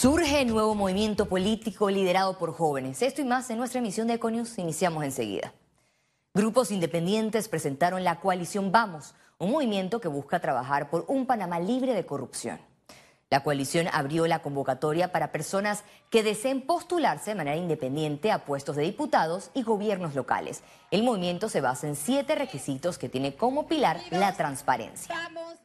Surge nuevo movimiento político liderado por jóvenes. Esto y más en nuestra emisión de Econius. Iniciamos enseguida. Grupos independientes presentaron la coalición Vamos, un movimiento que busca trabajar por un Panamá libre de corrupción. La coalición abrió la convocatoria para personas que deseen postularse de manera independiente a puestos de diputados y gobiernos locales. El movimiento se basa en siete requisitos que tiene como pilar la transparencia. Vamos,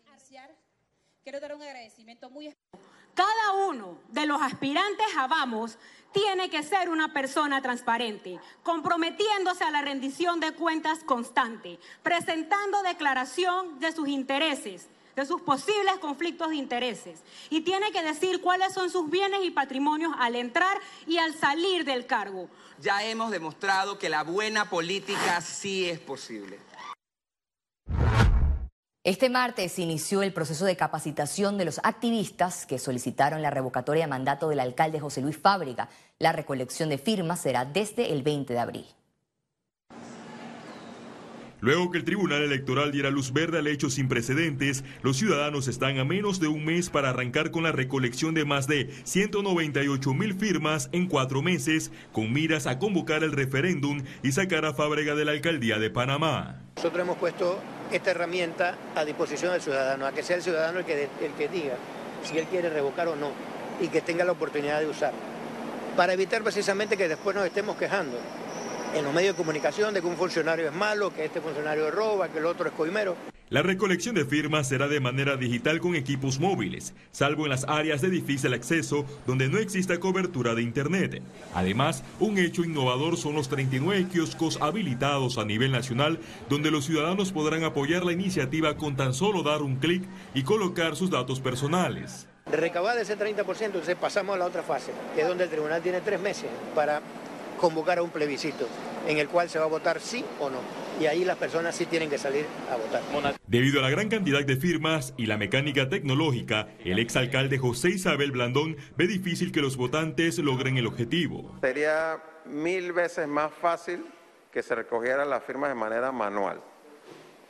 quiero dar un agradecimiento muy especial cada uno de los aspirantes a Vamos tiene que ser una persona transparente, comprometiéndose a la rendición de cuentas constante, presentando declaración de sus intereses, de sus posibles conflictos de intereses. Y tiene que decir cuáles son sus bienes y patrimonios al entrar y al salir del cargo. Ya hemos demostrado que la buena política sí es posible. Este martes inició el proceso de capacitación de los activistas que solicitaron la revocatoria de mandato del alcalde José Luis Fábrica. La recolección de firmas será desde el 20 de abril. Luego que el Tribunal Electoral diera luz verde al hecho sin precedentes, los ciudadanos están a menos de un mes para arrancar con la recolección de más de 198 mil firmas en cuatro meses, con miras a convocar el referéndum y sacar a Fábrega de la alcaldía de Panamá. Nosotros hemos puesto esta herramienta a disposición del ciudadano, a que sea el ciudadano el que, el que diga si él quiere revocar o no y que tenga la oportunidad de usarlo, para evitar precisamente que después nos estemos quejando en los medios de comunicación de que un funcionario es malo, que este funcionario roba, que el otro es coimero. La recolección de firmas será de manera digital con equipos móviles, salvo en las áreas de difícil acceso donde no exista cobertura de Internet. Además, un hecho innovador son los 39 kioscos habilitados a nivel nacional donde los ciudadanos podrán apoyar la iniciativa con tan solo dar un clic y colocar sus datos personales. De recabar ese 30%, entonces pasamos a la otra fase, que es donde el tribunal tiene tres meses para convocar a un plebiscito en el cual se va a votar sí o no. Y ahí las personas sí tienen que salir a votar. Debido a la gran cantidad de firmas y la mecánica tecnológica, el exalcalde José Isabel Blandón ve difícil que los votantes logren el objetivo. Sería mil veces más fácil que se recogieran las firmas de manera manual.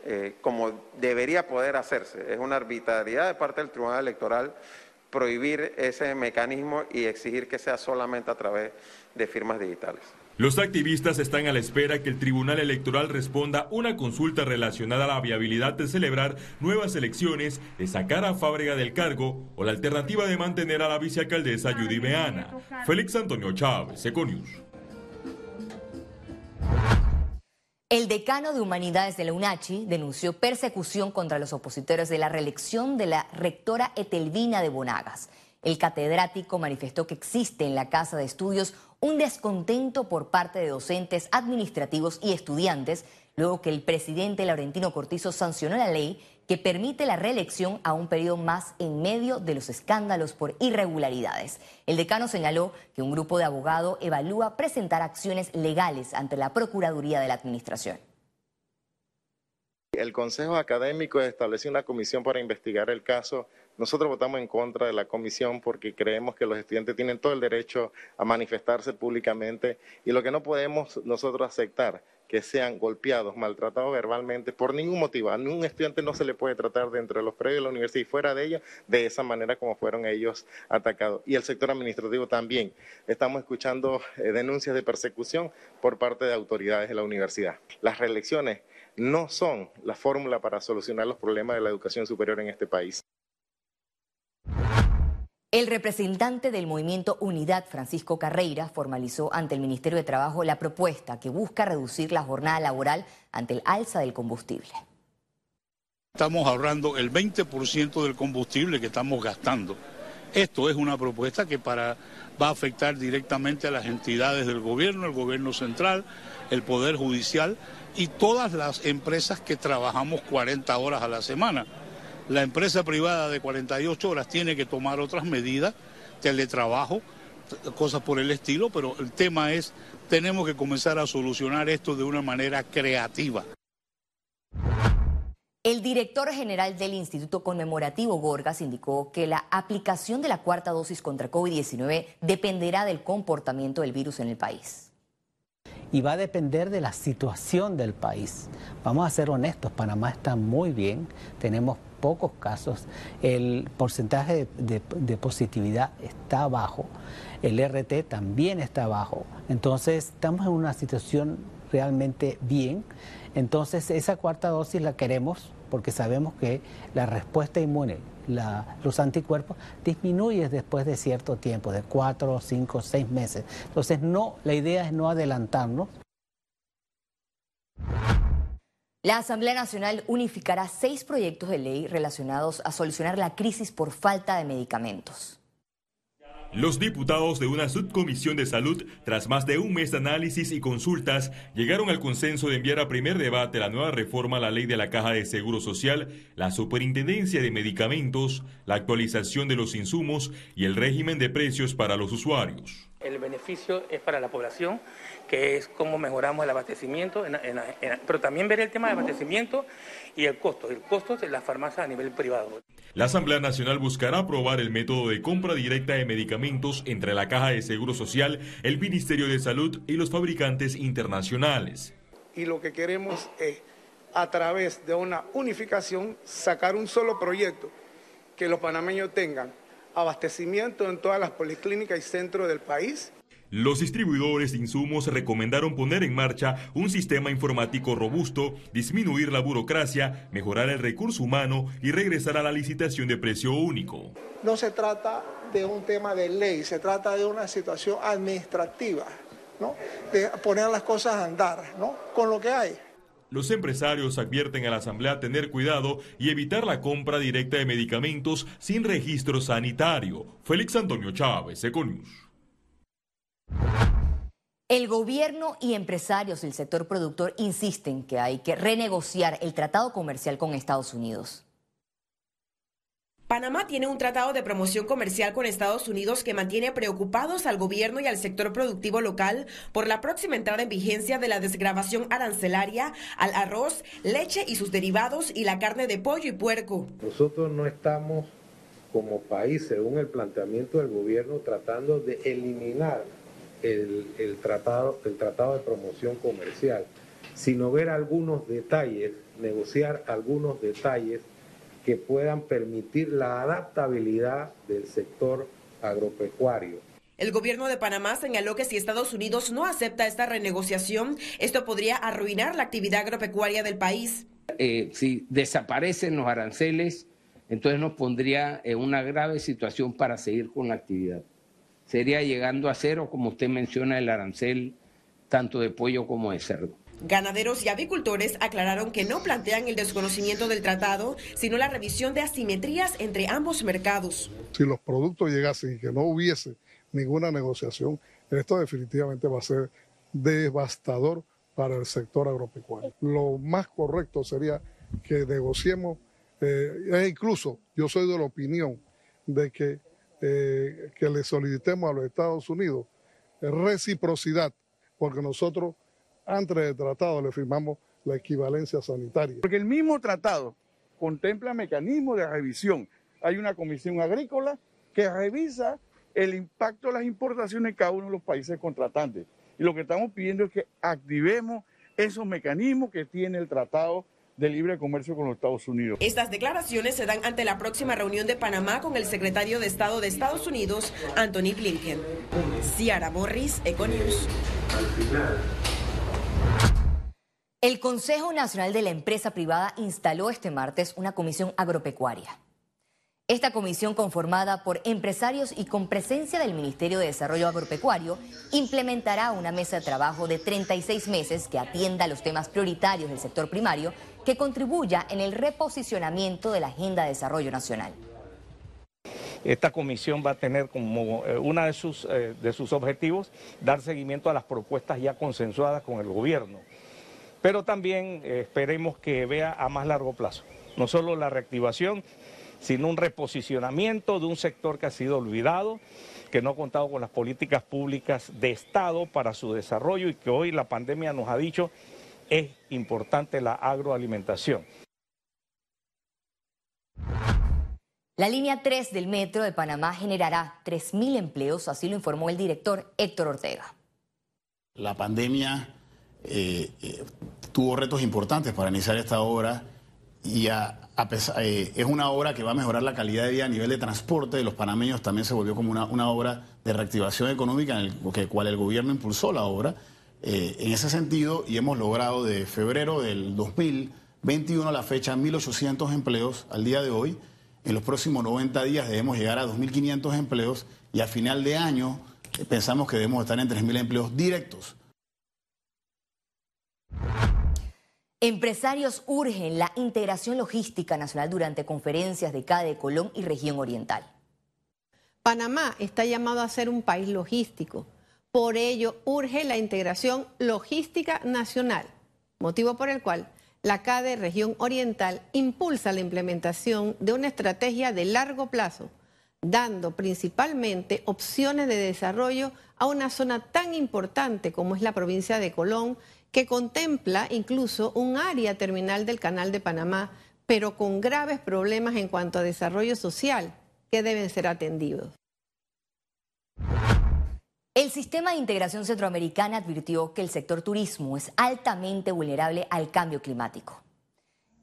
Eh, como debería poder hacerse. Es una arbitrariedad de parte del Tribunal Electoral prohibir ese mecanismo y exigir que sea solamente a través de firmas digitales. Los activistas están a la espera que el Tribunal Electoral responda una consulta relacionada a la viabilidad de celebrar nuevas elecciones, de sacar a Fábrega del cargo o la alternativa de mantener a la vicealcaldesa Judy Beana. Félix Antonio Chávez, Econius. El decano de Humanidades de la UNACHI denunció persecución contra los opositores de la reelección de la rectora Etelvina de Bonagas. El catedrático manifestó que existe en la Casa de Estudios un descontento por parte de docentes, administrativos y estudiantes, luego que el presidente Laurentino Cortizo sancionó la ley que permite la reelección a un periodo más en medio de los escándalos por irregularidades. El decano señaló que un grupo de abogados evalúa presentar acciones legales ante la Procuraduría de la Administración. El Consejo Académico estableció una comisión para investigar el caso nosotros votamos en contra de la comisión porque creemos que los estudiantes tienen todo el derecho a manifestarse públicamente y lo que no podemos nosotros aceptar que sean golpeados, maltratados verbalmente por ningún motivo. A ningún estudiante no se le puede tratar dentro de los predios de la universidad y fuera de ella de esa manera como fueron ellos atacados. Y el sector administrativo también. Estamos escuchando eh, denuncias de persecución por parte de autoridades de la universidad. Las reelecciones no son la fórmula para solucionar los problemas de la educación superior en este país. El representante del movimiento Unidad, Francisco Carreira, formalizó ante el Ministerio de Trabajo la propuesta que busca reducir la jornada laboral ante el alza del combustible. Estamos ahorrando el 20% del combustible que estamos gastando. Esto es una propuesta que para, va a afectar directamente a las entidades del gobierno, el gobierno central, el Poder Judicial y todas las empresas que trabajamos 40 horas a la semana. La empresa privada de 48 horas tiene que tomar otras medidas, teletrabajo, cosas por el estilo, pero el tema es, tenemos que comenzar a solucionar esto de una manera creativa. El director general del Instituto Conmemorativo Gorgas indicó que la aplicación de la cuarta dosis contra COVID-19 dependerá del comportamiento del virus en el país y va a depender de la situación del país. Vamos a ser honestos, Panamá está muy bien, tenemos pocos casos, el porcentaje de, positividad está bajo, el RT también está bajo. Entonces, estamos en una situación realmente bien. Entonces, esa cuarta dosis la queremos porque sabemos que la respuesta inmune, los anticuerpos, disminuye después de cierto tiempo, de cuatro, cinco, seis meses. Entonces, no, la idea es no adelantarnos. La Asamblea Nacional unificará seis proyectos de ley relacionados a solucionar la crisis por falta de medicamentos. Los diputados de una subcomisión de salud, tras más de un mes de análisis y consultas, llegaron al consenso de enviar a primer debate la nueva reforma a la ley de la Caja de Seguro Social, la superintendencia de medicamentos, la actualización de los insumos y el régimen de precios para los usuarios. El beneficio es para la población, que es cómo mejoramos el abastecimiento, pero también ver el tema del abastecimiento y el costo, el costo de las farmacias a nivel privado. La Asamblea Nacional buscará aprobar el método de compra directa de medicamentos entre la Caja de Seguro Social, el Ministerio de Salud y los fabricantes internacionales. Y lo que queremos es, a través de una unificación, sacar un solo proyecto que los panameños tengan abastecimiento en todas las policlínicas y centros del país. Los distribuidores de insumos recomendaron poner en marcha un sistema informático robusto, disminuir la burocracia, mejorar el recurso humano y regresar a la licitación de precio único. No se trata de un tema de ley, se trata de una situación administrativa, ¿no? de poner las cosas a andar ¿no? con lo que hay. Los empresarios advierten a la Asamblea tener cuidado y evitar la compra directa de medicamentos sin registro sanitario. Félix Antonio Chávez, Econius. El gobierno y empresarios del sector productor insisten que hay que renegociar el tratado comercial con Estados Unidos. Panamá tiene un tratado de promoción comercial con Estados Unidos que mantiene preocupados al gobierno y al sector productivo local por la próxima entrada en vigencia de la desgrabación arancelaria al arroz, leche y sus derivados y la carne de pollo y puerco. Nosotros no estamos como país, según el planteamiento del gobierno, tratando de eliminar el, el, tratado, el tratado de promoción comercial, sino ver algunos detalles, negociar algunos detalles que puedan permitir la adaptabilidad del sector agropecuario. El gobierno de Panamá señaló que si Estados Unidos no acepta esta renegociación, esto podría arruinar la actividad agropecuaria del país. Eh, si desaparecen los aranceles, entonces nos pondría en una grave situación para seguir con la actividad. Sería llegando a cero, como usted menciona, el arancel tanto de pollo como de cerdo. Ganaderos y avicultores aclararon que no plantean el desconocimiento del tratado, sino la revisión de asimetrías entre ambos mercados. Si los productos llegasen y que no hubiese ninguna negociación, esto definitivamente va a ser devastador para el sector agropecuario. Lo más correcto sería que negociemos, eh, e incluso yo soy de la opinión de que, eh, que le solicitemos a los Estados Unidos reciprocidad, porque nosotros antes del tratado le firmamos la equivalencia sanitaria. Porque el mismo tratado contempla mecanismos de revisión. Hay una comisión agrícola que revisa el impacto de las importaciones en cada uno de los países contratantes. Y lo que estamos pidiendo es que activemos esos mecanismos que tiene el tratado de libre comercio con los Estados Unidos. Estas declaraciones se dan ante la próxima reunión de Panamá con el secretario de Estado de Estados Unidos, Anthony Blinken. Ciara Morris, Econews. El Consejo Nacional de la Empresa Privada instaló este martes una comisión agropecuaria. Esta comisión, conformada por empresarios y con presencia del Ministerio de Desarrollo Agropecuario, implementará una mesa de trabajo de 36 meses que atienda los temas prioritarios del sector primario, que contribuya en el reposicionamiento de la Agenda de Desarrollo Nacional. Esta comisión va a tener como eh, uno de sus, eh, de sus objetivos dar seguimiento a las propuestas ya consensuadas con el gobierno pero también eh, esperemos que vea a más largo plazo, no solo la reactivación, sino un reposicionamiento de un sector que ha sido olvidado, que no ha contado con las políticas públicas de Estado para su desarrollo y que hoy la pandemia nos ha dicho es importante la agroalimentación. La línea 3 del metro de Panamá generará 3.000 empleos, así lo informó el director Héctor Ortega. La pandemia eh, eh, tuvo retos importantes para iniciar esta obra y a, eh, es una obra que va a mejorar la calidad de vida a nivel de transporte de los panameños, también se volvió como una, una obra de reactivación económica en el que, cual el gobierno impulsó la obra. Eh, en ese sentido, y hemos logrado de febrero del 2021 a la fecha 1.800 empleos al día de hoy. En los próximos 90 días debemos llegar a 2.500 empleos y a final de año eh, pensamos que debemos estar en 3.000 empleos directos. Empresarios urgen la integración logística nacional durante conferencias de CADE, Colón y región oriental. Panamá está llamado a ser un país logístico. Por ello, urge la integración logística nacional, motivo por el cual la CADE Región Oriental impulsa la implementación de una estrategia de largo plazo, dando principalmente opciones de desarrollo a una zona tan importante como es la provincia de Colón que contempla incluso un área terminal del Canal de Panamá, pero con graves problemas en cuanto a desarrollo social que deben ser atendidos. El sistema de integración centroamericana advirtió que el sector turismo es altamente vulnerable al cambio climático.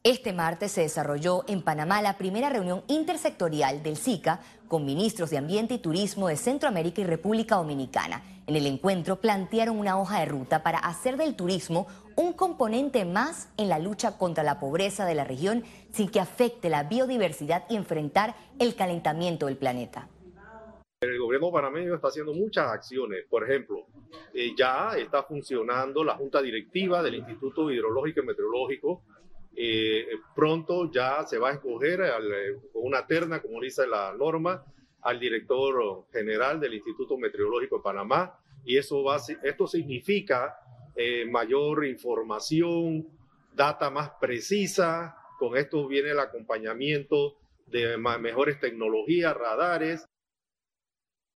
Este martes se desarrolló en Panamá la primera reunión intersectorial del SICA con ministros de Ambiente y Turismo de Centroamérica y República Dominicana. En el encuentro plantearon una hoja de ruta para hacer del turismo un componente más en la lucha contra la pobreza de la región sin que afecte la biodiversidad y enfrentar el calentamiento del planeta. El gobierno panameño está haciendo muchas acciones. Por ejemplo, eh, ya está funcionando la junta directiva del Instituto Hidrológico y Meteorológico. Eh, pronto ya se va a escoger con una terna, como dice la norma, al director general del Instituto Meteorológico de Panamá. Y eso esto significa eh, mayor información, data más precisa, con esto viene el acompañamiento de mejores tecnologías, radares